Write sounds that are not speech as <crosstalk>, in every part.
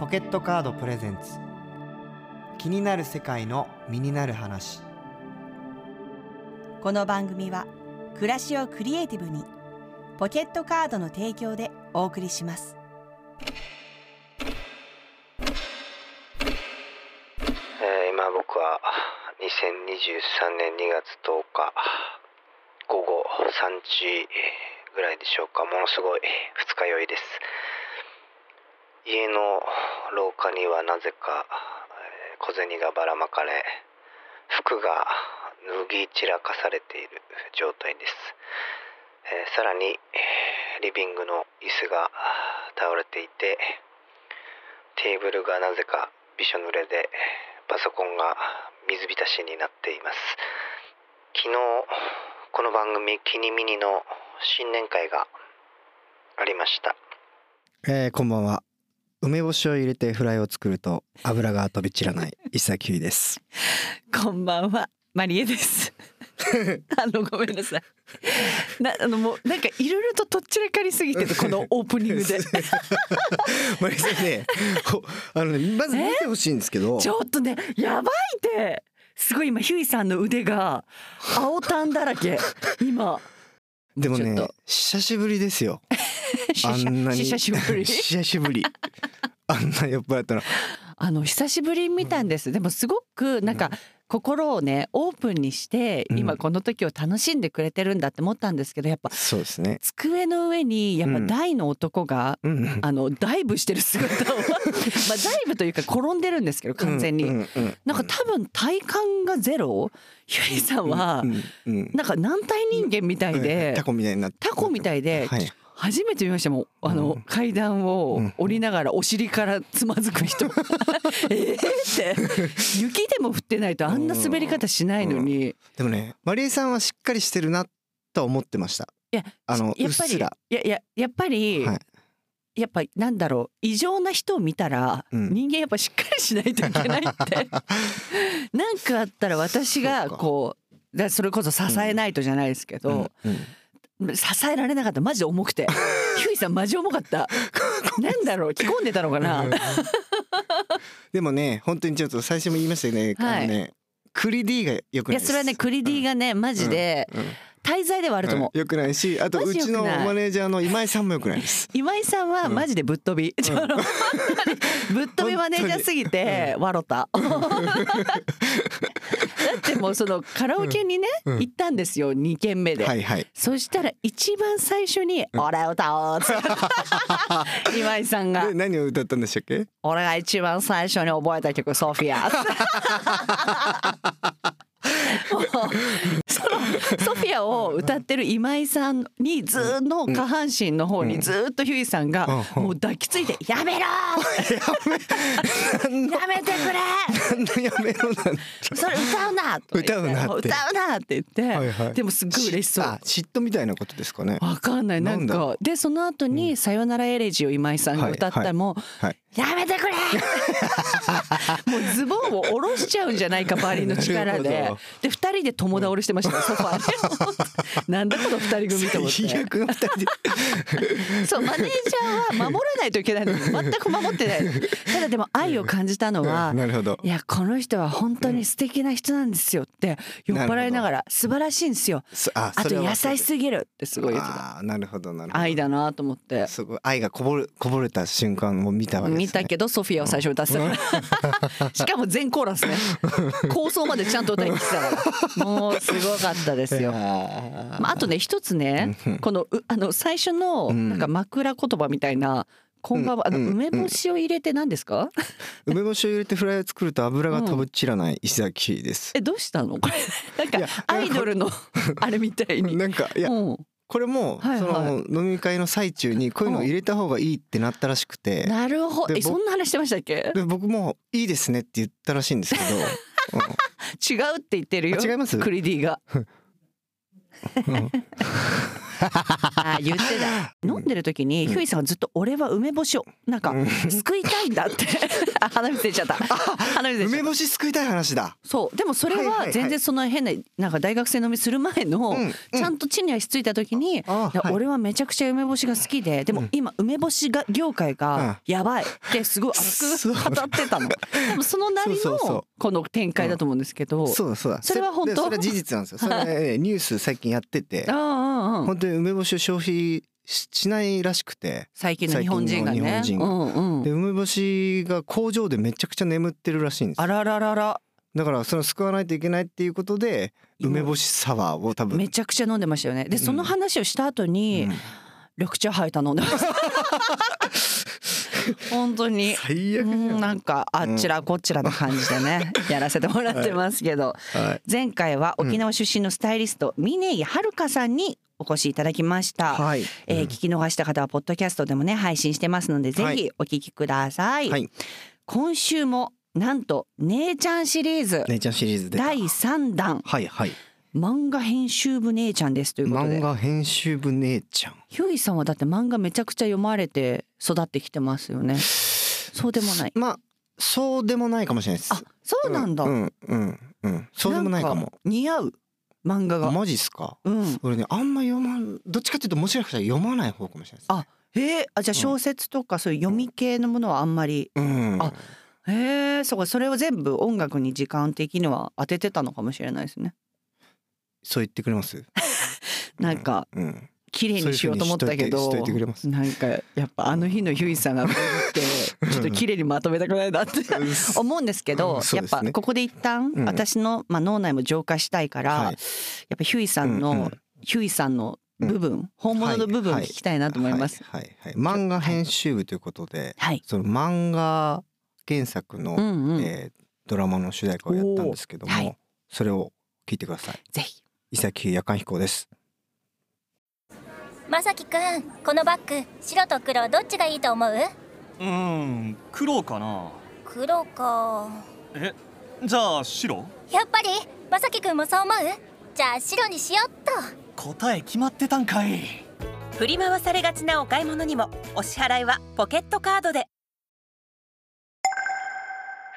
ポケットカードプレゼンツ。気になる世界の身になる話。この番組は暮らしをクリエイティブにポケットカードの提供でお送りします。えー今僕は2023年2月10日午後3時ぐらいでしょうか。ものすごい二日酔いです家の廊下にはなぜか小銭がばらまかれ服が脱ぎ散らかされている状態です、えーさらにリビングの椅子が倒れていてテーブルがなぜかびしょ濡れでパソコンが水浸しになっています。昨日この番組「キニミニ」の新年会がありました。えーこんばんは。梅干しを入れてフライを作ると油が飛び散らない。石崎ひゅういです。こんばんは。マリエです。あのごめんなさい。なあのもうなんかいろいろととっちらかりすぎてて <laughs> このオープニングで。<laughs> マリさんねほあのねまず見てほしいんですけど。ちょっとねやばいって。すごい今ヒューイさんの腕が青タンだらけ。今でもね久しぶりですよ。<laughs> あんなに。久しぶり。久しぶりあんな酔っ払ったの。あの久しぶりに見たんです、でもすごくなんか心をねオープンにしてうん。今この時を楽しんでくれてるんだって思ったんですけどやっぱそうですね。机の上にやっぱ大の男が、うん。あのダイブしてる姿を <laughs> まあダイブというか転んでるんですけど完全に、うんなんか多分体感がゼロ？ゆりさんはなんか軟体人間みたいでタコみたいになって。タコみたいではい初めて見ましたもんあの、うん。階段を降りながらお尻からつまずく人。<laughs> えーって。雪でも降ってないとあんな滑り方しないのに、でもねマリエさんはしっかりしてるなとは思ってました。いやあのやっぱりいやいややっぱり、はい。やっぱなんだろう異常な人を見たら、うん。人間やっぱしっかりしないといけないって。<laughs> なんかあったら私がこうだそれこそ支えないとじゃないですけど、うんうん支えられなかった。マジで重くて。<laughs> ヒューイさんマジ重かった。なんだろう。着込んでたのかな、<laughs> でもね本当にちょっと最初も言いましたよね、はい。あのねクリ D が良くないです。いやそれはねクリディがねマジでうん滞在ではあると思う、良くないしあとマうちのマネージャーの今井さんも良くないです。今井さんはマジでぶっ飛び、<laughs> ぶっ飛びマネージャーすぎて笑った。だってもうそのカラオケにね、うん。行ったんですよ2軒目で、はいはい。そしたら一番最初に「俺歌おう」って。<laughs> 今井さんが。で何を歌ったんでしたっけ「俺が一番最初に覚えた曲ソフィア」<laughs> <laughs> そのソフィアを歌ってる今井さんにずーの下半身の方にずーっとヒューイさんがうん。もう抱きついて「やめろ何の？やめてくれやめろなんそれ歌うな!」歌うなって。も歌うな!」って言って、はいはい。でもすっごい嬉しそう。あ。嫉妬みたいなことですかね。わかんない。なんかでその後に「さよならエレジー」を今井さんが歌ったらもうはい。やめてくれ <laughs> もうズボンを下ろしちゃうんじゃないかバリの力でで二人で友倒れしてましたねソファーで。<laughs> なんだこの二人組と思っ最て悪の二人で。<laughs> そうマネージャーは守らないといけないのに全く守ってない。ただでも愛を感じたのはなるほど。いやこの人は本当に素敵な人なんですよって酔っ払いながら素晴らしいんですよ。そああと優しすぎるってすごい言っなるほどなるほど。愛だなと思って。すごい愛がこぼれこぼれた瞬間を見たわけです、ね、見たけどソフィアを最初歌ってたしかも全コーラスね。<laughs> 構想までちゃんと歌いに来てたからもうすごかったですよ。あ <laughs> まあ、あとね一つねこのうあの最初のうん。なんか枕言葉みたいな「こんばん。は」あの梅干しを入れて何ですか？<laughs> 梅干しを入れてフライを作ると油が飛び散らない石崎です、えどうしたの？<laughs> これなんかアイドルのあれみたいに。なんかいやうん。これもその飲み会の最中にこういうのを入れた方がいいってなったらしくて。なるほど。えそんな話してましたっけ？で僕もいいですねって言ったらしいんですけど、違うって言ってるよ。あ違います？クリディが。うんあ言ってた。<laughs> 飲んでる時にヒューイさんがずっと俺は梅干しをなんか救いたいんだって。あ <laughs> 鼻水出ちゃった。鼻水出ちゃった。梅干し救いたい話だ。そう。でもそれは全然その変ななんか大学生飲みする前の、うんうん。ちゃんと地に足ついた時に、俺はめちゃくちゃ梅干しが好きででも今梅干しが業界がやばいってすごい熱く語ってたの。でもそのなりのこの展開だと思うんですけど。そうだそう。だそれは本当？でそれは事実なんですよ。それニュース最近やってて。ああ本当に梅干しを消費ししないらしくて。最近の日本人がね。うんうんで梅干しが工場でめちゃくちゃ眠ってるらしいんですよ。あらららら。だからそれを救わないといけないっていうことで梅干しサワーを多分。めちゃくちゃ飲んでましたよね。でその話をした後に、うん。緑茶ハイ頼んでます。<laughs> 本当に。最悪なんかあっちらこっちらの感じでね、<laughs> やらせてもらってますけど、はい。前回は沖縄出身のスタイリスト峰井遥さんにお越しいただきました、はい。えー聞き逃した方はポッドキャストでもね配信してますのでぜはい。ひお聞きください、はい。今週もなんと姉ちゃんシリーズ。姉ちゃんシリーズで第3弾。はいはい。漫画編集部姉ちゃんですということで。漫画編集部姉ちゃん。ヒューイさんはだって漫画めちゃくちゃ読まれて育ってきてますよね。そうでもない。まあそうでもないかもしれないです。あそうなんだ、うんうんうん。そうでもないかも。ん似合う漫画が。マジっすか？うん。俺ねあんま読まんどっちかっていうともしかしたら読まない方かもしれないですあへえ。あじゃあ小説とかそういう読み系のものはあんまり。うん。あへえ。そうかそれを全部音楽に時間的には当ててたのかもしれないですね。そう言ってくれます？<laughs> なんかうん。綺麗にしようと思ったけど。なんかやっぱあの日のヒューイさんがちょっと綺麗にまとめたくないなって <laughs> 思うんですけど、やっぱここで一旦うん。私の、まあ、脳内も浄化したいから、はい。やっぱヒューイさんの、うんうん。ヒューイさんの部分、本物の部分を聞きたいなと思います。はいはいはい漫画編集部ということではい、その漫画原作のうんうん、えードラマの主題歌をやったんですけどもそれを聞いてください。ぜひ。伊崎夜間飛行です。まさきくんこのバッグ白と黒どっちがいいと思う？うーん黒かな。黒か。えじゃあ白？やっぱりまさきくんもそう思う？じゃあ白にしよっと。答え決まってたんかい。振り回されがちなお買い物にもお支払いはポケットカードで。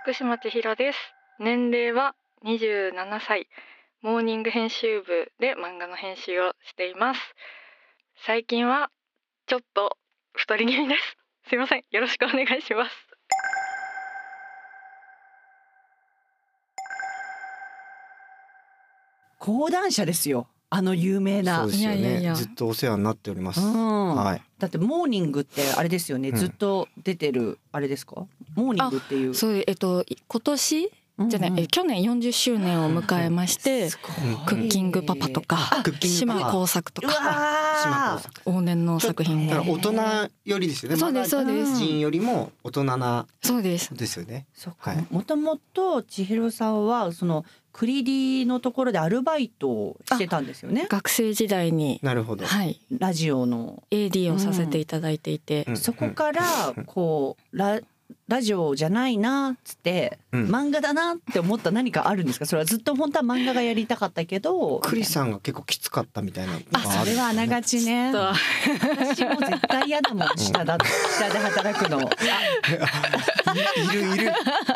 福島千尋です。年齢は27歳。モーニング編集部で漫画の編集をしています。最近はちょっと太り気味ですすいません。よろしくお願いします。講談社ですよ。あの有名な。そうですよね。いやいやいや。ずっとお世話になっております。うん。はい。だってモーニングってあれですよね、うん。ずっと出てるあれですか？モーニングっていう。そうえっとい今年？じゃない、え去年40周年を迎えまして、<laughs> クッキングパパとかクッキングパパ。島工作とか往年の作品だがから大人よりですよね。そうですそうです。人よりも大人なそうです。ですよね。そっか。はい。もともと千尋さんはそのクリディのところでアルバイトをしてたんですよね。学生時代になるほど。はい。ラジオの。AD をさせていただいていて、うん。そこからこうララジオじゃないなっつって、うん。漫画だなって思った何かあるんですか？それはずっと本当は漫画がやりたかったけどクリさんが結構きつかったみたいな。のがあそれはあながちね。と。私も絶対嫌だもん。<laughs> 下だ下で働くの。<laughs> いるいる。や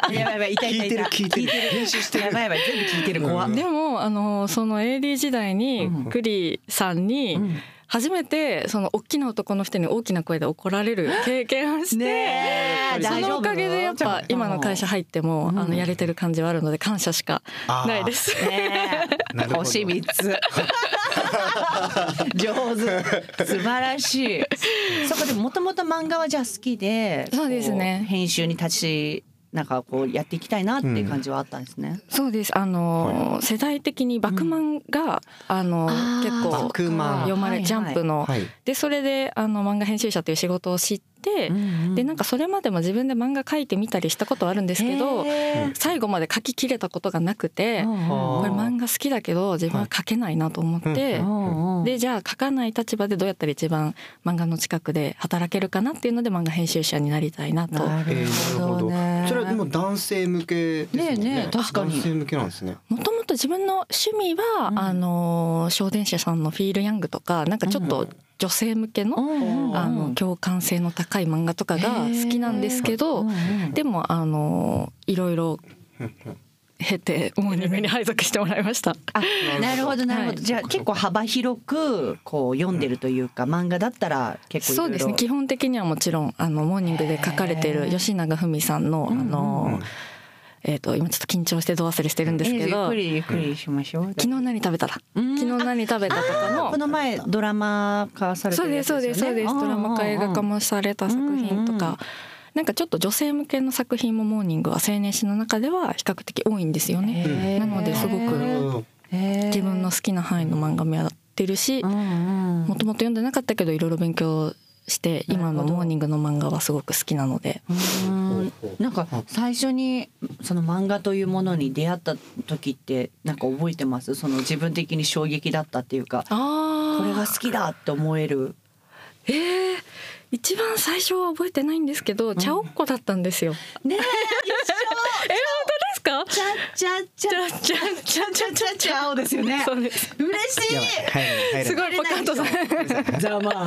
ばいやばい痛い痛い痛い聞いてる。聞いてる。編集してる。やばいやばい全部聞いてる怖。っ、うん。でもあのその AD 時代にうん。クリさんにうん初めてその大きな男の人に大きな声で怒られる経験をして、そのおかげでやっぱ今の会社入っても、うん。あのやれてる感じはあるので感謝しかないです。星三つ。<laughs> 上手。素晴らしい。そこでもともと漫画はじゃあ好きでそうですね。編集に立ちなんかこうやっていきたいなっていう感じはあったんですね、そうです。あの、世代的にバクマンが、あの結構読まれ、はいはい。ジャンプの、はい。でそれであの漫画編集者という仕事を知って、でなんかそれまでも自分で漫画描いてみたりしたことはあるんですけどへ最後まで描ききれたことがなくて、ーこれ漫画好きだけど自分は描けないなと思って、でじゃあ描かない立場でどうやったら一番漫画の近くで働けるかなっていうので漫画編集者になりたいなと。なるほどね。それはでも男性向けですね。ねえねえ確かに。男性向けなんですね。もともと自分の趣味は、うん。あの小電車さんのフィール・ヤングとかなんかちょっと女性向けの,、あの共感性の高い漫画とかが好きなんですけど、でもあのいろいろ経てモーニングに配属してもらいました。あなるほどなるほど、はいじゃあ結構幅広くこう読んでるというか、漫画だったら結構いろいうですね。基本的にはもちろんあのモーニングで書かれてる吉永文さんのあの、えっ、と今ちょっと緊張してど忘れしてるんですけえーゆっど、くりゆっくりしましょう、昨日何食べたら？昨日何食べたとかのこの前ドラマ化されてそうですそうですそうです。ドラマ化映画化もされた作品とかなんかちょっと女性向けの作品もモーニングは青年誌の中では比較的多いんですよね。なのですごく自分の好きな範囲の漫画もやってるしもともと読んでなかったけどいろいろ勉強して今のモーニングの漫画はすごく好きなのでうんなんか最初にその漫画というものに出会った時ってなんか覚えてます？その自分的に衝撃だったっていうかあこれが好きだって思える？えー、一番最初は覚えてないんですけど、チャオッコだったんですよ。ねえ <laughs> え本当ですか？ちゃちゃちゃちゃちゃちゃちゃちゃですよねそうです。嬉しいやばいすごいポカンとさん。ざま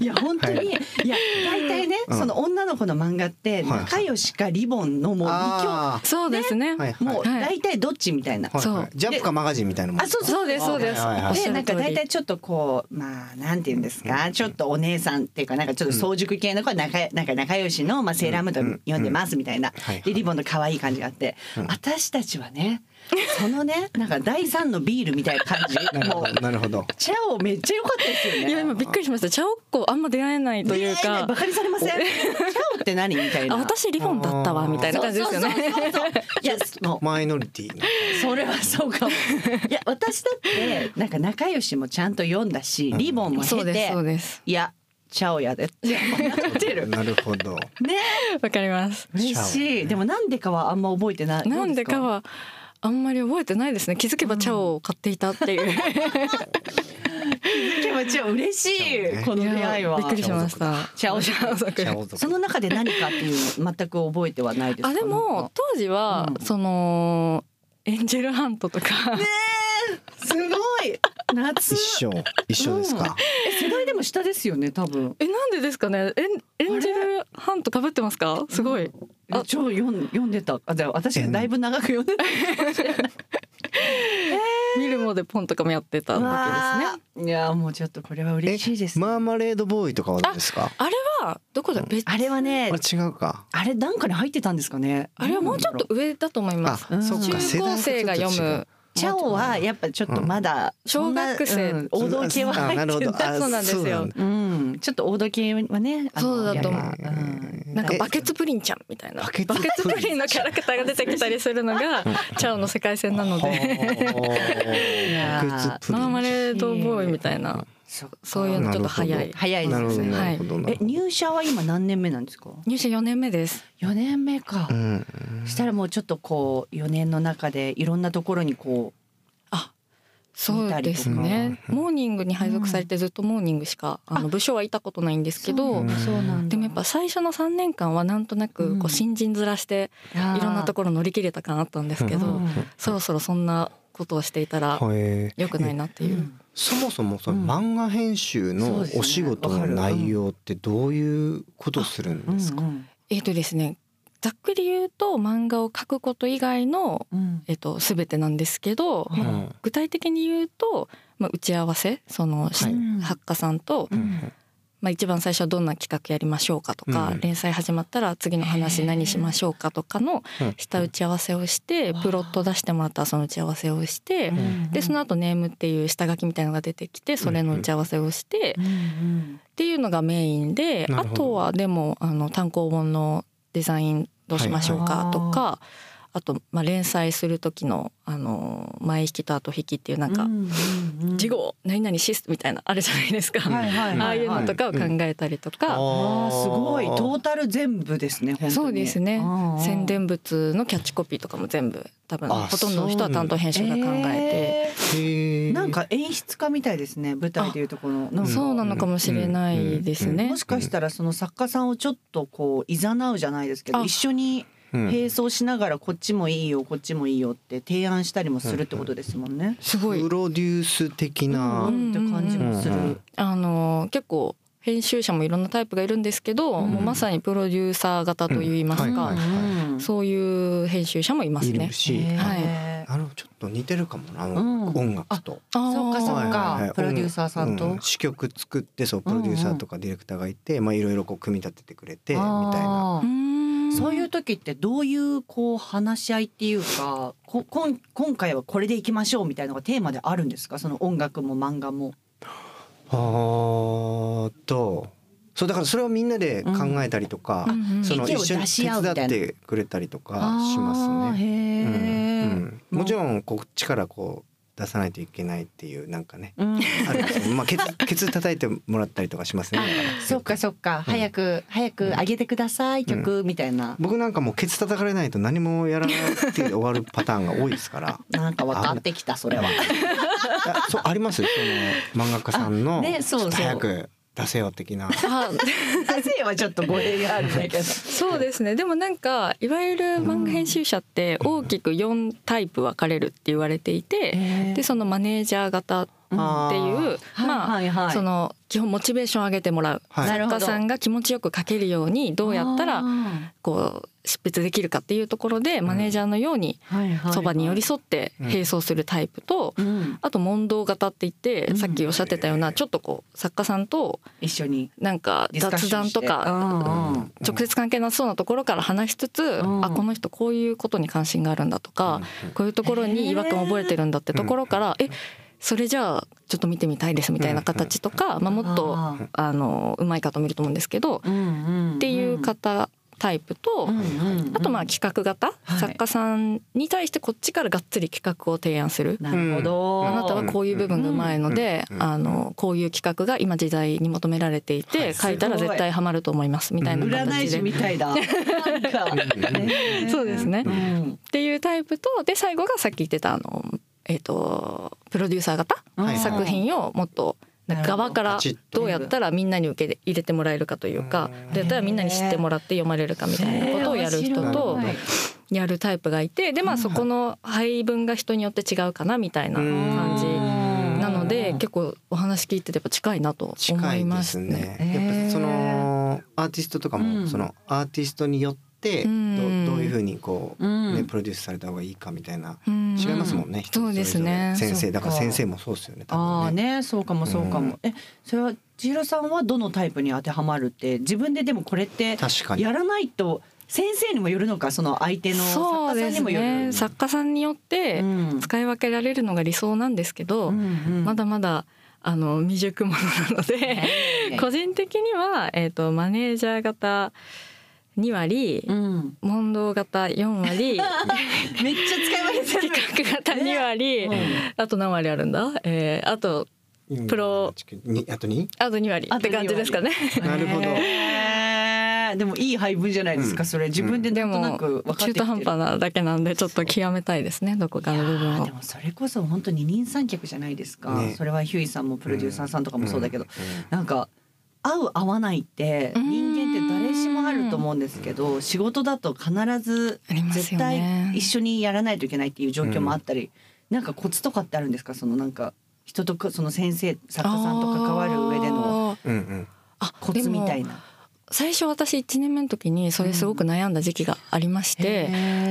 いいや本当に、、はい。や大体ね、うん。その女の子の漫画ってはい。仲良しかリボンのもう二あそうですね。もうはい。大体どっちみたいな、ーはいはい。そう。ジャンプかマガジンみたいなもん。あそうそうですそうです。はいはいでなんか大体ちょっとこうまあなんて言うんですか、ちょっとお姉さんっていうかなんかちょっと早熟系の子は仲なんか仲良しの、まあ、セーラームーン読んでますみたいな、はいはい。でリボンの可愛い感じがあって、私たちはねそのねなんか第三のビールみたいな感じなるほどなるほどチャオめっちゃ良かったですよね。いや今びっくりしました。チャオッコあんま出会えないというかバ。カにされません？チャオって何？みたいな。あ私リボンだったわみたいな感じですよね。そうそうそうそういやもうマイノリティなそれはそうかも。いや私だってなんか仲良しもちゃんと読んだし、リボンも経そうですそうて、です。いやチャオやでってなる。ね <laughs> なるほどわかります。嬉しい。でもなんでかはあんま覚えてない。なんでかはあんまり覚えてないですね。気づけばチャオを買っていたっていう。気持ちは嬉しい、ね。この出会いは。びっくりしました。チャオチャオ族。チャオ族。その中で何かっていうの全く覚えてはないです。か。あでも当時は、うん。そのエンジェルハントとか、すごい。夏一緒。一緒ですか？え世代でも下ですよね多分。えなんでですかね？エンエンジェルハント被ってますか？すごい、あ超読ん読んでた。あじゃあ私がだいぶ長く読んでた。<laughs> 見るもでポンとかもやってた時ですね。いやもうちょっとこれは嬉しいです。マーマレードボーイとかはどうですか？あれはどこだ？別あれはねあれ違うか。あれなんかに入ってたんですかね。あれはもうちょっと上だと思います。あそっか。中高生が読むチャオはやっぱちょっとまだそんな小学生うん王道系はあ入ってるなるほど。あそうなんですよ。そうなんちょっと王道系はね。そうだと思ううん。なんかバケツプリンちゃんみたいな。ババケツプリンのキャラクターが出てきたりするのがチャオの世界線なので。<laughs> マー。マレードボーイみたいなそそういうのちょっと早い早いですね。なるほどなえるほど。入社は今何年目なんですか？入社4年目です。四年目か。うん。したらもうちょっとこう4年の中でいろんなところにこそうですね。モーニングに配属されてずっとモーニングしかあの部署はいたことないんですけどうそうなんだ。でもやっぱ最初の3年間はなんとなくうんこう新人面していろんなところ乗り切れた感あったんですけどうん。そろそろそんなことをしていたらへえ。良くないなっていう。そもそもそのうん。漫画編集のお仕事の内容ってどういうことをするんですか？うんうんえっ、とですねざっくり言うと漫画を描くこと以外の、うん。えっと全てなんですけど、うん。まあ具体的に言うと、まあ、打ち合わせその、しはい作家さんと、うんまあ、一番最初はどんな企画やりましょうかとか、うん連載始まったら次の話何しましょうかとかのうん。下打ち合わせをして、プロット出してもらったらその打ち合わせをして、うん。でその後ネームっていう下書きみたいなのが出てきてそれの打ち合わせをして、っていうのがメインであとはでもあの単行本のデザインどうしましょうかとか、あと、まあ、連載する時のあの前引きと後引きっていうなんかうんうんうん事後何々シスみたいなあるじゃないですか、はいはいはいはい。ああいうのとかを考えたりとか、あーすごい。トータル全部ですね本当に。そうですね。宣伝物のキャッチコピーとかも全部多分あほとんどの人は担当編集が考ええへえー。なんか演出家みたいですね舞台でいうとこの。そうなのかもしれないですね。もしかしたらその作家さんをちょっとこう誘うじゃないですけどあ。一緒にうん並走しながらこっちもいいよこっちもいいよって提案したりもするってことですもんね。すごい。プロデュース的な、うんって感じもする。あの結構編集者もいろんなタイプがいるんですけど、もうまさにプロデューサー型といいますか、そういう編集者もいますね。いる。し、へーはい。あのちょっと似てるかもな、うん。音楽と。そっかそっはいはいはい。かプロデューサーさんと。う詞曲作ってそうプロデューサーとかディレクターがいて、まあいろいろこう組み立ててくれてみたいな。そういう時ってどういうこう話し合いっていうかこ今今回はこれでいきましょうみたいなのがテーマであるんですか？その音楽も漫画も。あーと。そうだからそれをみんなで考えたりとか、うんうんその一緒に手伝ってくれたりとかしますね。へうんーうん。もちろんこっちからこう出さないといけないっていうなんかね、うんあるんですよまあケツ <laughs> ケツ叩いてもらったりとかしますね。そっかそっか、早く早く上げてください、曲みたいな。僕なんかもうケツ叩かれないと何もやらなくて終わるパターンが多いですから。<laughs> なんか分かってきたそれは。そうあります？その漫画家さんの、あねそうそう早く出せよ的な。あなぜはちょっと語弊があるんだけど。そうですねでもなんかいわゆる漫画編集者って大きく4タイプ分かれるって言われていて、でそのマネージャー型っていうはいまあ、はいはいその基本モチベーション上げてもらう、はい。作家さんが気持ちよく書けるようにどうやったらこう執筆できるかっていうところでマネージャーのようにそばに寄り添って並走するタイプと、うん。あと問答型って言って、うん。さっきおっしゃってたようなちょっとこう作家さんと一緒に。なんか雑談とか直接関係なさそうなところから話しつつ、ん。あこの人こういうことに関心があるんだとか、こういうところに違和感を覚えてるんだってところから、えそれじゃあちょっと見てみたいですみたいな形とか、まあ、もっとあのうまい方もいると思うんですけど、っていう方タイプと、あとまあ企画型、はい。作家さんに対してこっちからがっつり企画を提案する。なるほど。あなたはこういう部分がうまいので、うんあのこういう企画が今時代に求められていて、はい。書いたら絶対ハマると思いますみたいな形で。<laughs> そうですね、うん。っていうタイプとで最後がさっき言ってたあの、えー、とプロデューサー型、はい。作品をもっとなんか側からどうやったらみんなに受け入れてもらえるかというかどうやったらみんなに知ってもらって読まれるかみたいなことをやる人とやるタイプがいてでまあそこの配分が人によって違うかなみたいな感じなので結構お話聞いててやっぱ近いなと思近いますすね。ね。やっぱそのアーティストとかも、うん。そのアーティストによってど,、ふうにこう、うんねプロデュースされた方がいいかみたいなうん違いますもんね。人そうですね先生だから先生もそうですよね。多あね。ねそうかもそうかも。えそれは千尋さんはどのタイプに当てはまるって自分ででもこれって確かにやらないと先生にもよるのかその相手の作家さそうですんにもよる。ね作家さんによってうん使い分けられるのが理想なんですけど、うんうんまだまだあの未熟者なので個人的には、えー、とマネージャー型2割うん。問答型4割 <laughs> めっちゃ使い分けてる。企画型2割、あと何割あるんだ、えー、あとプロ。にあとにあと2割って感じですかね。<laughs> なるほど。でもいい配分じゃないですか、うん。それ。自分ででなんとなもく分かってきてる。中途半端なだけなんでちょっと極めたいですねどこかの部分をで。もそれこそ本当二人三脚じゃないですか、ね。それはヒューイさんもプロデューサーさんとかもそうだけど、ん。なんか合う合わないってうん人間ってると思うんですけど仕事だと必ず絶対一緒にやらないといけないっていう状況もあったり、なんかコツとかってあるんですか？そのなんか人とかその先生作家さんと関わる上でのあー。うんうん。あコツみたいな。最初私1年目の時にそれすごく悩んだ時期がありまして、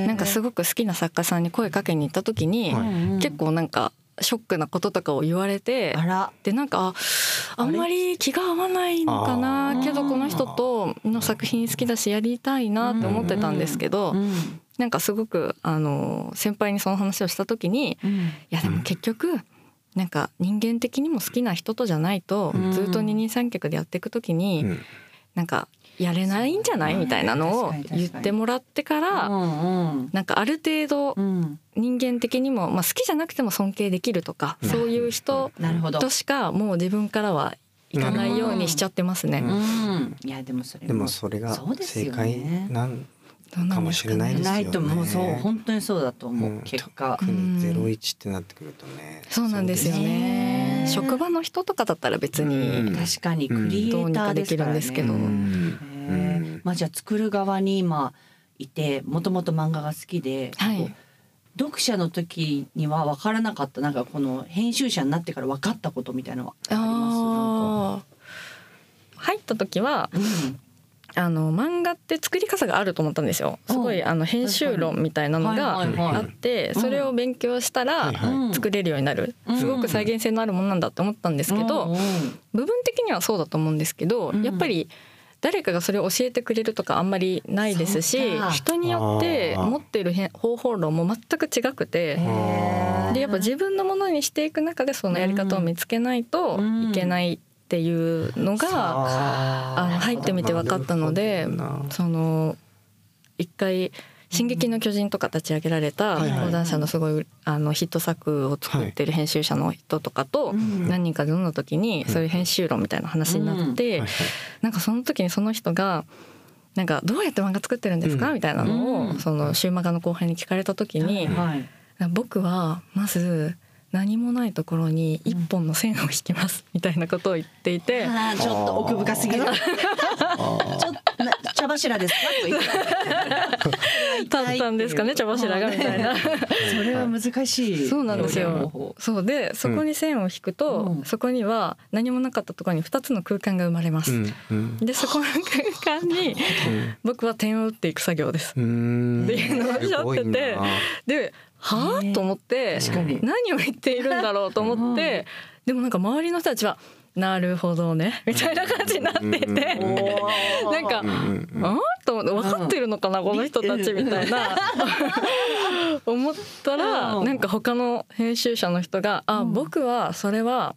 なんかすごごく好きな作家さんに声かけに行った時に、はい。結構なんかショックなこととかを言われてあら。でなんかああんまり気が合わないのかあなーけどこの人との作品好きだしやりたいなって思ってたんですけど、うん。なんかすごくあの先輩にその話をした時にうん。いやでも結局なんか人間的にも好きな人とじゃないとうん。ずっと二人三脚でやっていく時にうん。なんかやれないんじゃない？みたいなのを言ってもらってからなんかある程度うん。人間的にもまあ好きじゃなくても尊敬できるとかうん。そういう人なるほど。としかもう自分からはいかないようにしちゃってますね。うん。いやでもそれでもそれがそうですよ正解ねなんかもしれない。ですよね。ないともう。そう本当にそうだと思う、うん。結果。特にゼロうん一ってなってくるとね。そうなんですよね。ね。職場の人とかだったら別うにん。確かにクリエイターですからね。どうにかできるんですけど。まあじゃあ作る側に今いてもともと漫画が好きで、はい。読者の時には分からなかったなんかこの編集者になってから分かったことみたいなのはあります？入った時はあの漫画って作り方があると思ったんですよ。すごいあの編集論みたいなのがあってそれを勉強したら作れるようになる。うん。すごく再現性のあるものなんだって思ったんですけうんどうん。部分的にはそうだと思うんですけどうんやっぱり誰かがそれを教えてくれるとかあんまりないですし人によって持ってるへん方法論も全く違くてでやっぱ自分のものにしていく中でそのやり方を見つけないといけないっていうのがあ。の入ってみて分かったのでその一回「進撃の巨人」とか立ち上げられた講談社のすごいあのヒット作を作ってる編集者の人とかとうん。何人かで飲んだ時にそういう編集論みたいな話になってなんかその時にその人がなんかどうやって漫画作ってるんですか、うん。みたいなのうん。をその週漫画の後輩に聞かれた時に、はい。僕はまず何もないところに一本の線を引きます。<laughs> みたいなことを言っていて、あーちょっと奥深すぎる。<laughs> ちょっとな茶柱ですか？と言って。だったんですかね茶柱がみたいな。それは難しい。そうなんですよ。そう。でそこに線を引くと、うん。そこには何もなかったところに2つの空間が生まれます。うん。うん。でそこの空間に僕は点を打っていく作業です。うん。っていうのをおっしゃっててではあと思って確かに。何を言っているんだろうと思ってでもなんか周りの人たちは「なるほどね」みたいな感じになってて。なんか、うんうんうん。あと思って分かってるのかな、この人たちみたいな。<laughs> 思ったら、うん。なんか他の編集者の人が「あ、僕はそれは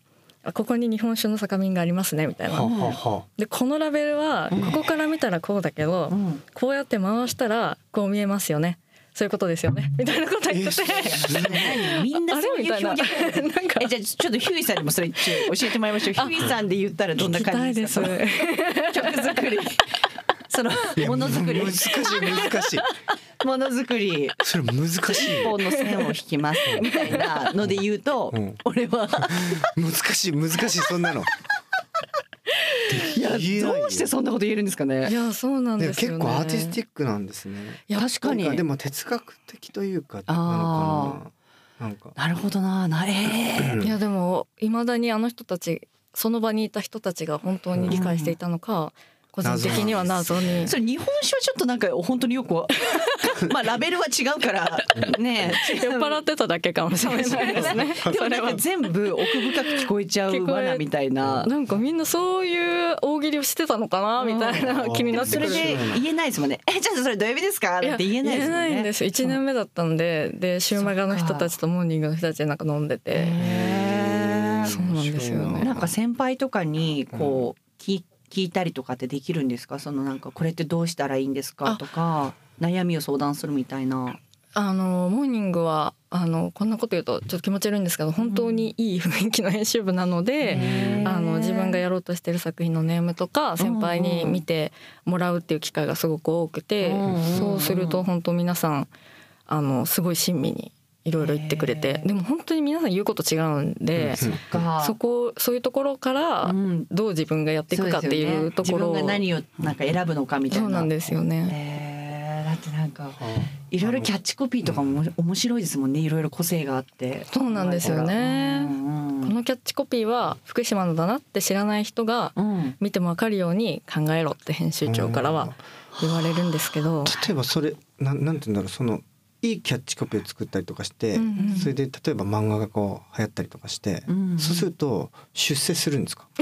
ここに日本酒の酒瓶がありますね」みたいな。はははでこのラベルはここから見たらこうだけど、うん。こうやって回したらこう見えますよねそういうことですよね。みたいなこと言ってて。何みんなそういう表現。あれみたいななんか。えじゃあちょっとヒューイさんにもそれ一応教えてもらいましょう。ヒューイさんで言ったらどんな感じですか？す。曲作り。そのものづくり。難しい難しい。ものづくり。それ難しい。一本の線を引きますみたいなので言うと、うん。俺は。<laughs> 難しい難しいそんなのいやどうしてそんなこと言えるんですかね？い。やそうなんですよね。結構アーティスティックなんですね。いや確かに。でも哲学的というかなのかななんか。なるほどな。なえいやでもいまだにあの人たちその場にいた人たちが本当に理解していたのか、個人的には謎にー。それ日本酒はちょっとなんか本当によくわ <laughs> まあラベルは違うからね。酔っ払ってただけかもしれないですね。でもなんか全部奥深く聞こえちゃう聞こえ罠みたいな。なんかみんなそういう大喜利をしてたのかなみたいな気になってくる。それで言えないですもんね。えじゃあそれ土曜日ですか？なんて言えないですもんね。言えないんです。一年目だったんで、で週マガの人たちとモーニングの人たちでなんか飲んでて、そうなんですよね。なんか先輩とかにこう聞聞いたりとかってできるんですか？そのなんかこれってどうしたらいいんですか？あ。とか悩みを相談するみたいな。あのモーニングはあのこんなこと言うとちょっと気持ち悪いんですけど本当にいい雰囲気の編集部なので、あの自分がやろうとしてる作品のネームとか先輩に見てもらうっていう機会がすごく多くて、うんそうすると本当皆さん。あのすごい親身にいろいろ言ってくれて。でも本当に皆さん言うこと違うんで、うんか。そこそういうところからうん。どう自分がやっていくかっていうところを。ね自分が何をなんか選ぶのかみたいな。そうなんですよね。えー。だってなんかいろいろキャッチコピーとかも面白いですもんね。いろいろ個性があって。そうなんですよね。うんうん。このキャッチコピーは福島のだなって知らない人がうん。見ても分かるように考えろって編集長からは言われるんですけど、例えばそれなんなんて言うんだろう。そのいいキャッチコピーを作ったりとかして、うんうんそれで例えば漫画がこう流行ったりとかして、うんそうすると出世するんですか？<laughs>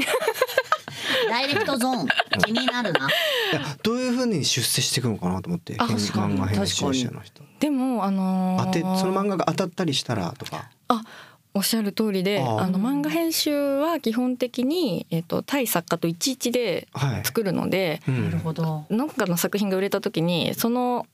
ダイレクトゾーン気になるな。いやどういうふうに出世していくのかなと思って漫画編集者の人。でもあのー当てその漫画が当たったりしたらとか。あおっしゃる通りであの漫画編集は基本的に、えっと対作家と11ではい、作るのでうん。なるほど。何かの作品が売れた時にその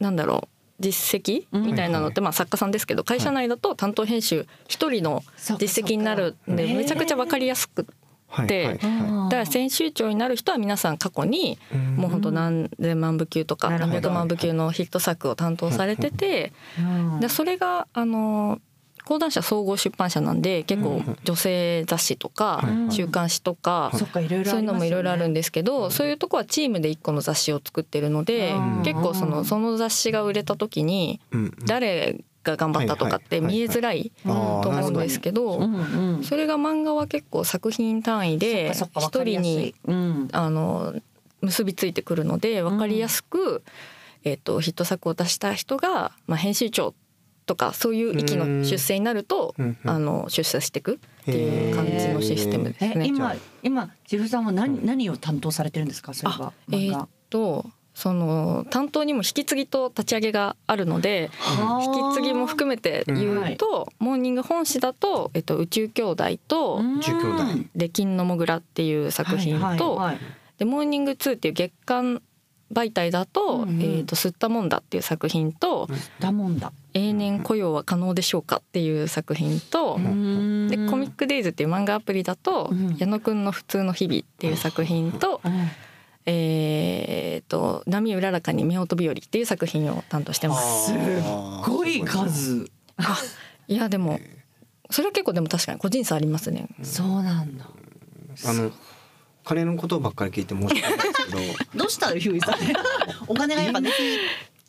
なんだろう実績みたいなのって、まあ、作家さんですけど会社内だと担当編集一人の実績になるんでめちゃくちゃ分かりやすくはいではいはだから編集長になる人は皆さん過去にいうん。もう本当何千万部級とか何百万部級のヒット作を担当されててうん。でそれがあの講談社総合出版社なんで結構女性雑誌とか週刊誌とかそっかいろいろそういうのもいろいろあるんでですけどそういうとこはチームで一個の雑誌を作ってるので結構そのその雑誌が売れた時に誰が頑張ったとかって見えづらいと思うんですけどそれが漫画は結構作品単位でそっかそっかわか一人にあの結びついてくるので分かりやすく、えっとヒット作を出した人が、まあ、編集長とかそういう域の出世になると、あの出世していくっていう感じのシステムですね。え今今ジルさんは何何を担当されてるんですか？それはえ漫画。ーっとその担当にも引き継ぎと立ち上げがあるので引き継ぎも含めて言うと、モーニング本誌だと、えっと、宇宙兄弟と宇宙兄弟「レキンのモグラ」っていう作品と、はいはいはい。でモーニング2っていう月刊媒体だと「うんうん。えー、と吸ったもんだ」っていう作品とだもんだ「永年雇用は可能でしょうか」っていう作品と、でコミックデイズっていう漫画アプリだと「矢野くんの普通の日々」っていう作品と、えー、と波うららかに夫婦日和っていう作品を担当してます。すっごい数。いやでもそれは結構でも確かに個人差ありますね。そうなんだ。あの金のことばっかり聞いて申し訳ないですけど。<laughs> どうしたのヒューイさん。お金がやっぱね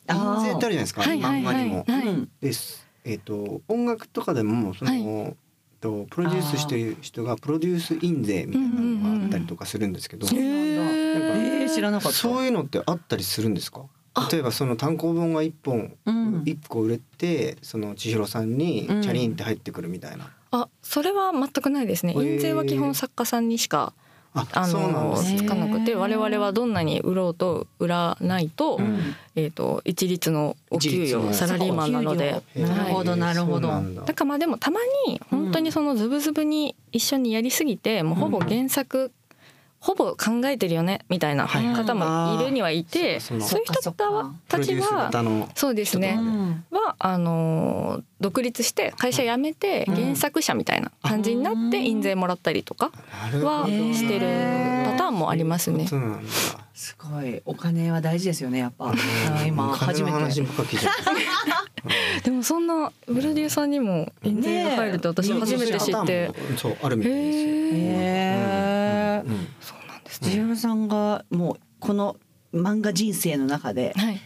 印税ってあるじゃないですか？漫画にも。はい。です。えっ、と音楽とかでもその、とプロデュースしてる人がプロデュース印税みたいなのがあったりとかするんですけど、へえなんか知らなかった。そういうのってあったりするんですか？例えばその単行本が一本一個売れてその千尋さんにチャリンって入ってくるみたいな。あそれは全くないですね。印税は基本作家さんにしかああそうなんのですね。つかなくて我々はどんなに売ろうと売らないと,、えー、と一律のお給一律の。与サラリーマンなので。なるほどなるほど。だだからまあでもたまに本当にそのズブズブに一緒にやりすぎてもうほぼ原作、ほぼ考えてるよねみたいな方もいるにはいて、そういう人たちはそうですね、はあのー独立して会社辞めて原作者みたいな感じになって印税もらったりとかはしてるパターンもありますね。そうなんだ。すごい。お金は大事ですよねやっぱ。あ今初め金の話て。<laughs> でもそんなプロデューサーにも印税が入るって私初めて知って、そうあるみたいですよ。へえうん。そうなんですジルムさんがもうこの漫画人生の中ではい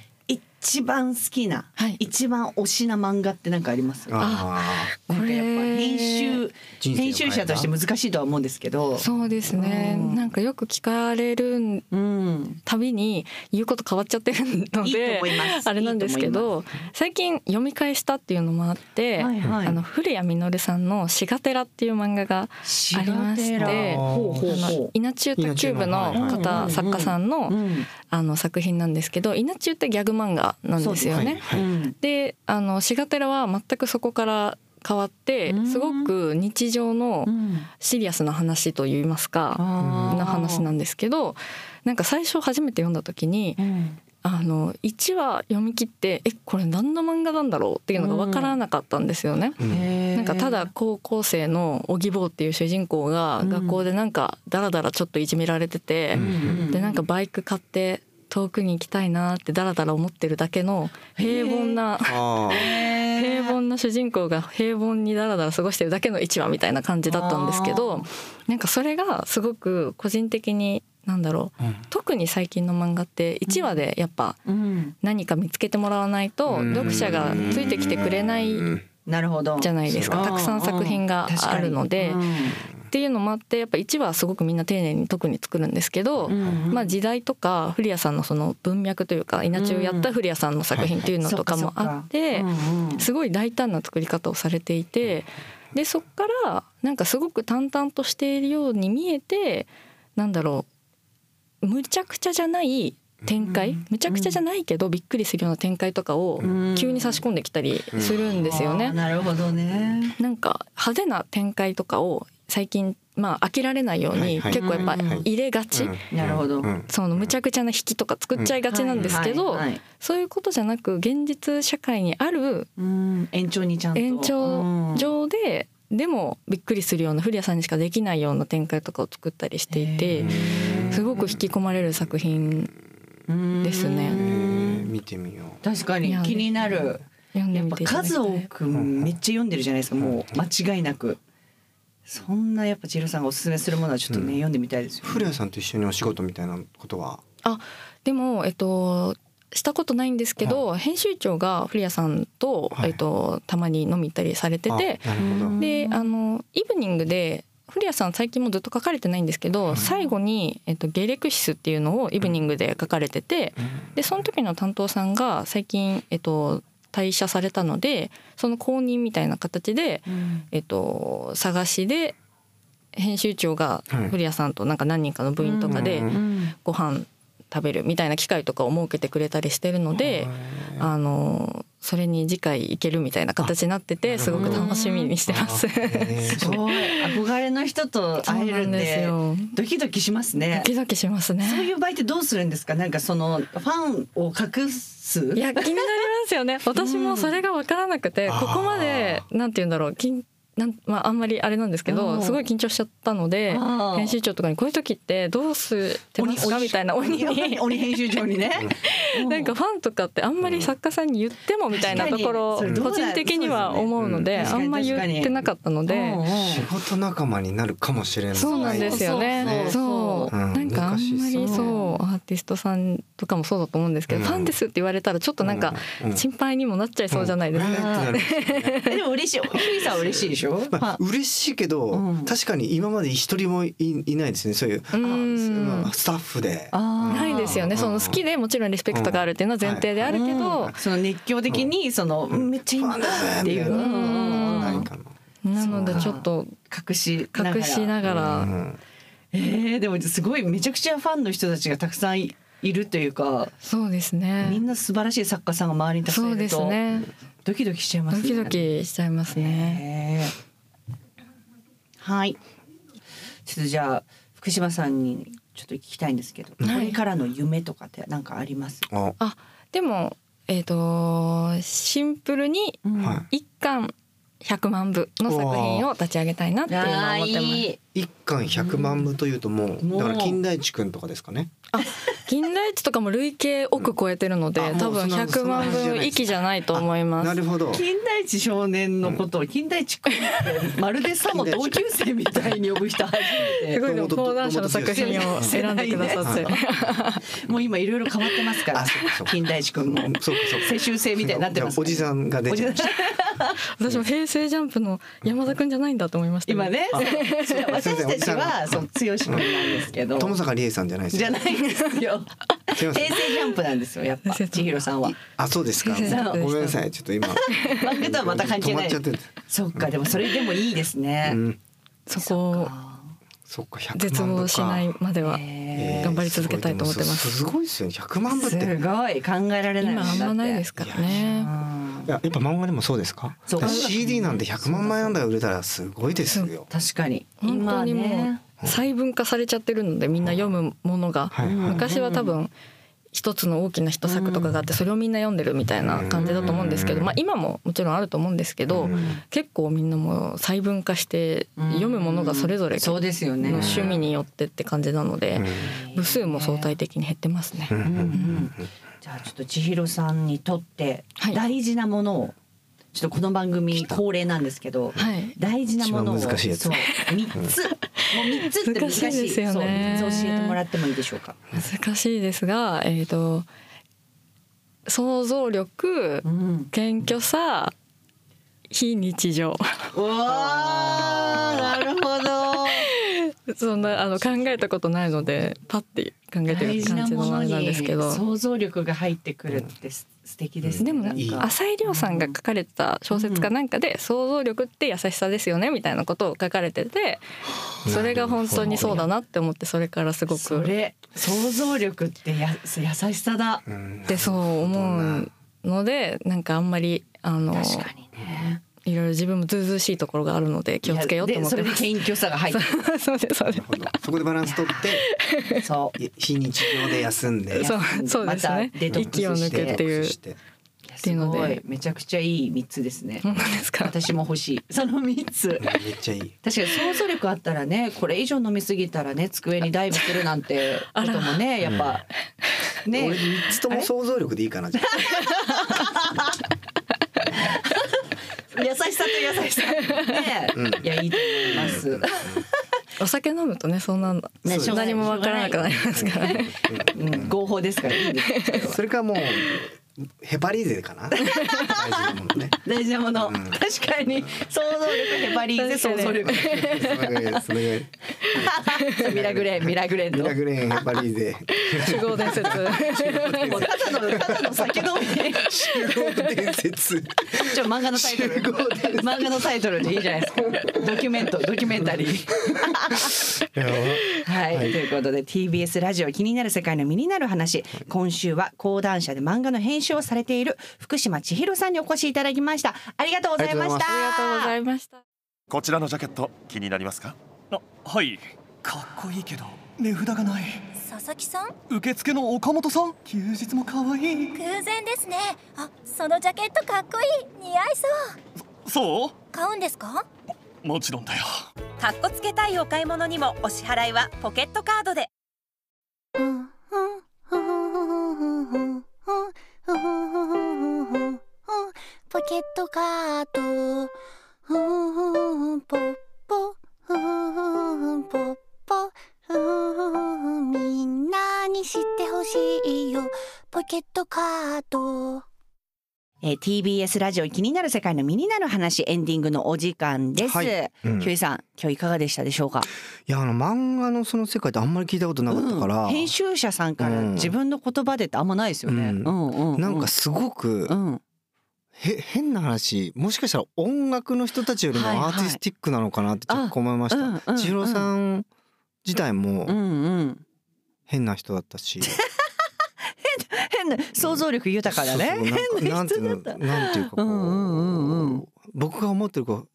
一番好きな、はい。一番推しな漫画って何かあります？あなんかやっぱ編集編集者として難しいとは思うんですけど。そうですね、うん。なんかよく聞かれるうん。たびに言うこと変わっちゃってるので思います。あれなんですけいいとど最近読み返したっていうのもあって、はいはい。あの古谷実さんの「しがてら」っていう漫画がありまして稲中卓球部の方作家さんのうん。あの作品なんですけど稲中ってギャグ漫画なんですよね。はいうんであのしがてらは全くそこから変わってうん。すごく日常のうん。シリアスな話といいますかな話なんですけどなんか最初初めて読んだ時にうん。あの1話読み切ってえこれ何の漫画なんだろうっていうのが分からなかったんですよね。へー。なんかただ高校生のオギボーっていう主人公がうん学校でなんかダラダラちょっといじめられてて、ん。でなんかバイク買って遠くに行きたいなってダラダラ思ってるだけの平凡な平凡な主人公が平凡にダラダラ過ごしてるだけの1話みたいな感じだったんですけどなんかそれがすごく個人的になんだろう特に最近の漫画って1話でやっぱうん。何か見つけてもらわないと読者がついてきてくれないなるほど。じゃないですか。たくさん作品があるのでっていうのもあってやっぱ1話はすごくみんな丁寧に特に作るんですけど、まあ時代とか古谷さんのその文脈というか稲中をやった古谷さんの作品っていうのとかもあってすごい大胆な作り方をされていてでそっからなんかすごく淡々としているように見えてなんだろうむちゃくちゃじゃない展開？むちゃくちゃじゃないけどびっくりするような展開とかを急に差し込んできたりするんですよね。なるほどね。なんか派手な展開とかを最近まあ飽きられないように結構やっぱ入れがち、なるほど。そのむちゃくちゃな引きとか作っちゃいがちなんですけど、そういうことじゃなく現実社会にある延長にちゃんと。延長上ででもびっくりするような古谷さんにしかできないような展開とかを作ったりしていてすごく引き込まれる作品ですね。見てみよう。確かに気になる。読んでやっぱ数多くめっちゃ読んでるじゃないですかもう間違いなく。そんなやっぱ千尋さんがおすすめするものはちょっとね、読んでみたいですよ、ね、古谷さんと一緒にお仕事みたいなことは？あでもえっとしたことないんですけど、編集長が古谷さんと、えっとたまに飲み行ったりされててであのイブニングで古谷さん最近もずっと書かれてないんですけど、最後に、えっと、ゲレクシスっていうのをイブニングで書かれてて、でその時の担当さんが最近、えっと、退社されたのでその後任みたいな形で、えっと、探しで編集長がはい。古谷さんとなんか何人かの部員とかでうん。ご飯食べるみたいな機会とかを設けてくれたりしてるので、あのそれに次回行けるみたいな形になっててすごく楽しみにしてます。すごい憧れの人と会えるんですよドキドキしますねドキドキしますね。そういう場合ってどうするんですか？なんかそのファンを隠す？いや気になりますよね。私もそれが分からなくて、うんここまでなんて言うんだろう。緊なんまああんまりあれなんですけうんど、すごい緊張しちゃったので編集長とかにこういう時ってどうしてますか？みたいな鬼に。鬼編集長にね。<laughs> なんかファンとかってあんまり作家さんに言ってもみたいなところ個人的には思うのでそうですねあんま言ってなかったので。うんうん。仕事仲間になるかもしれない。そうなんですよね。そうそう、う。ん。なんかあんまりそうティストさんとかもそうだと思うんですけど、うん。ファンですって言われたらちょっとなんかうん。うん。心配にもなっちゃいそうじゃないですか。<laughs> でも嬉しい。ひびさんは嬉しいでしょ、まあ、嬉しいけど、うん。確かに今まで一人もいいないですねそういう、うん。あスタッフで。ないですよね。その好きでもちろんリスペクトがあるっていうのは前提であるけど、うん。その熱狂的にその、めっちゃいいんだっていう、うんうんうん。ないかななのでちょっと隠しながら。隠しながら、うんえー、でもすごいめちゃくちゃファンの人たちがたくさんいいるというかそうですね。みんな素晴らしい作家さんが周りにたくさんそでいうるとすね。ドキドキしちゃいますね。ドキドキしちゃいますね。へー。はい。ちょっとじゃあ福島さんにちょっと聞きたいんですけど、はい。これからの夢とかって何かあります、あ。あでもえっ、とシンプルに一巻100万部の作品を立ち上げたいなっていうのを思ってます。い一巻100万部というともう、だから金田一くんとかですかね。あ金田一とかも累計億超えてるので、うそんな100万分域じゃないと思います。なるほど。金田一少年のことを金田一君ってまるでさも同級生みたいに呼ぶ人初めて。すごいでも講談社の作品を選んでくださって。もう今いろいろ変わってますから。金田一君も。そうかそうか。世襲制みたいになってますおじさんが出ちゃいました。<laughs> 私も平成ジャンプの山田くんじゃないんだと思いました。今。ね <laughs> 私たちはそう剛君なんですけど。友坂理恵さんじゃないですよ。じゃないんですよ。<laughs> 平成ジャンプなんですよやっぱ。千尋さんは。あそうですか。ごめんなさいちょっと今。漫画とはまた関係ない。止まっちゃってて。そっかでもそれでもいいですね、うん。そこをそっか100万部か。絶望しないまでは頑張り続けたいと思ってます。すごいですよね。100万部って。すごい考えられない今あんまないですからね。いややっぱ漫画でもそうですか？そう。だから CD なんて100万枚なんだ売れたらすごいですよ。確かに。本当今にもね。う細分化されちゃってるのでみんな読むものが。はいはい。昔は多分一つの大きな一作とかがあってそれをみんな読んでるみたいな感じだと思うんですけど、まあ、今ももちろんあると思うんですけど結構みんなもう細分化して読むものがそれぞれのそうですよね。趣味によってって感じなので部数も相対的に減ってますね。うん。うんじゃあちょっと千尋さんにとってはい。大事なものをちょっとこの番組恒例なんですけど、はい。大事なものを一番難しいやつ。そう三つもう三つって難しい難しいですよねそう三つ教えてもらってもいいでしょうか。難しいですが、えー、と想像力うん。謙虚さ非日常うわーなるほど。<laughs> そんなあの考えたことないのでパッて考えて大る感じのあれなんですけどに想像力が入ってくるってす素敵ですね。でもなんか浅井亮さんが書かれた小説かなんかで想像力って優しさですよねみたいなことを書かれててそれが本当にそうだなって思ってそれからすごくそれ想像力ってや優しさだ。うんでそう思うのでなんかあんまりあの確かにね。いろいろ自分もずうずうしいところがあるので気をつけようと思ってます。それで謙虚さが入って。<laughs> そうですそうです。そこでバランス取ってる。<laughs> そう。い非日常で休んでそうそうですね。息を抜くっていう。すていうので。ごいめちゃくちゃいい三つですね。本当ですか？私も欲しい。その三つ。めっちゃいい。確かに想像力あったらねこれ以上飲みすぎたらね机にダイブするなんてこともねやっぱ。ね。俺三つとも想像力でいいかなじゃあ <laughs> 優しさと優しさ。ね、うん。いやいいと思います、お酒飲むとねそんなのね何もわからなくなりますからね。うん、合法ですからいいですそれかもうヘパリーゼかな？大事なものね。大事なもの、うん。確かに。想像力ヘパリーゼ想像力。それ <laughs> ミラグレーンミラグレーンミとラグレーンヘパリーゼ集合伝説。ただのただの酒飲み集合伝説。ちょ漫画のタイトル漫画のタイトルでいいじゃないですか。ドキュメントドキュメンタリー。はい、はい。ということで TBS ラジオ気になる世界の身になる話。今週は講談社で漫画の編集をされている福島千尋さんにお越しいただきました。ありがとうございました。ありがとうございましたこちらのジャケット気になりますか？あはい。かっこいいけど値札がない。佐々木さん？受付の岡本さん？休日も可愛い。偶然ですね。あそのジャケットかっこいい。似合いそう。そう？買うんですか？もちろんだよ。かっこつけたいお買い物にもお支払いはポケットカードでポケットカードポッポポッポみんなに知ってほしいよポケットカートえー TBS ラジオ気になる世界の身になる話エンディングのお時間です、はい。うん。さん今日いかがでしたでしょうか？いやあの漫画のその世界ってあんまり聞いたことなかったから、うん。編集者さんからうん。自分の言葉でってあんまないですよね、なんかすごく、うん。へ変な話もしかしたら音楽の人たちよりもはいはい。アーティスティックなのかなってちょっと思いました、千尋さん自体も変な人だったし、<laughs> 変な想像力豊かだね。変な人だった。なんていうかこう、うんうんうんうん。僕が思ってるこう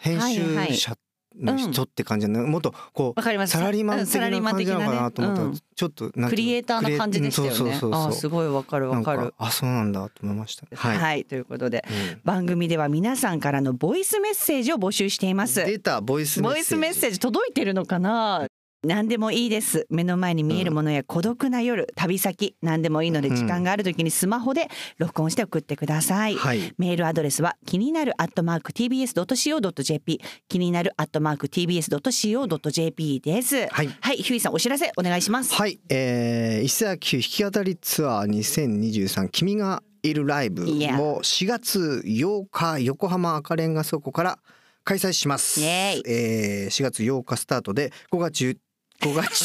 編集者の人って感じじゃない、もっとこうサラリーマンうん的サラリーマンな感じなのかなと思ったちょっとクリエイターな感じでしたよね。クリエうんそうそうそうあすごいわかるわかる。あそうなんだと思いました。はい、はい、ということでうん番組では皆さんからのボイスメッセージを募集しています。出たボボイスメッセージ届いてるのかな？何でもいいです。目の前に見えるものや孤独な夜、旅先何でもいいのでうん。時間がある時にスマホで録音して送ってください、はい。メールアドレスは気になるアットマーク tbs.co.jp 気になるアットマーク tbs.co.jp です。はい。はいひゅういさんお知らせお願いします。はい、えー、石崎弾き語りツアー2023君がいるライブを Yeah 4月8日横浜赤レンガ倉庫から開催します。えー、4月8日スタートで5月10 5月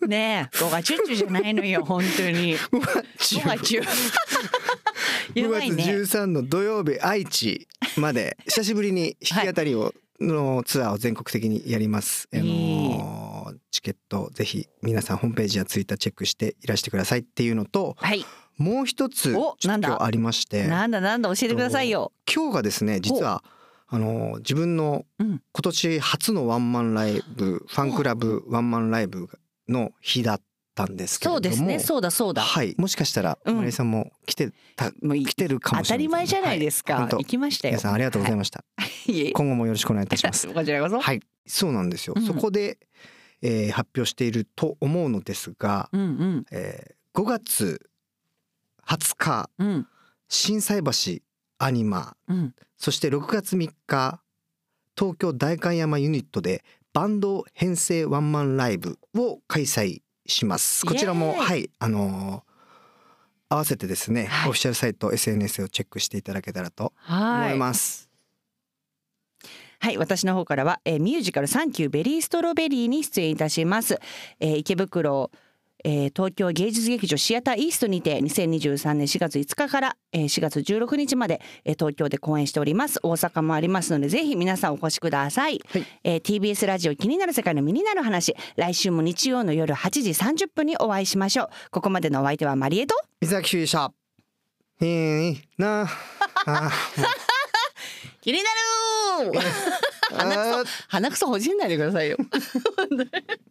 10ねえ5月チュッチュじゃないのよ <laughs> 本当に。5月5月10 10 5月やばいね。13の土曜日愛知まで。久しぶりに弾き語りを、のツアーを全国的にやります。あのーチケットぜひ皆さんホームページやツイッターチェックしていらしてくださいっていうのとはい。もう一つちょっと今日ありまして。なんだなんだ教えてくださいよ。今日がですね実はあの自分のうん。今年初のワンマンライブファンクラブワンマンライブの日だったんですけれども。そうですね。そうだそうだ。はい。もしかしたらうん。マリエさんも来てた、もうい来てるかも当したれないり前じゃないですか、はい。行きましたよ。皆さんありがとうございました、<laughs> いえ。いえ今後もよろしくお願いいたします。<laughs> こちらこそ、はい。そうなんですよ、うん。そこで、えー発表していると思うのですが、うんうん。えー5月20日うん。心斎橋アニマ。うん。そして6月3日東京代官山ユニットでバンド編成ワンマンライブを開催します。こちらもはいあのー合わせてですね、はい。オフィシャルサイト SNS をチェックしていただけたらと思はい。います。はい私の方からは、えーミュージカルサンキューベリーストロベリーに出演いたします、えー池袋えー東京芸術劇場シアターイーストにて2023年4月5日から、えー4月16日まで、えー東京で公演しております。大阪もありますのでぜひ皆さんお越しください、はい。えー TBS ラジオ気になる世界の身になる話。来週も日曜の夜8時30分にお会いしましょう。ここまでのお相手はマリエと水崎フィーシャー。えー、な。あ気になる <laughs> あ鼻くそほじんないでくださいよ <laughs>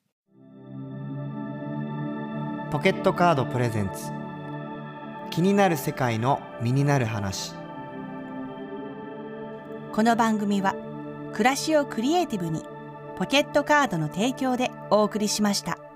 ポケットカードプレゼンツ気になる世界の身になる話この番組は暮らしをクリエイティブにポケットカードの提供でお送りしました。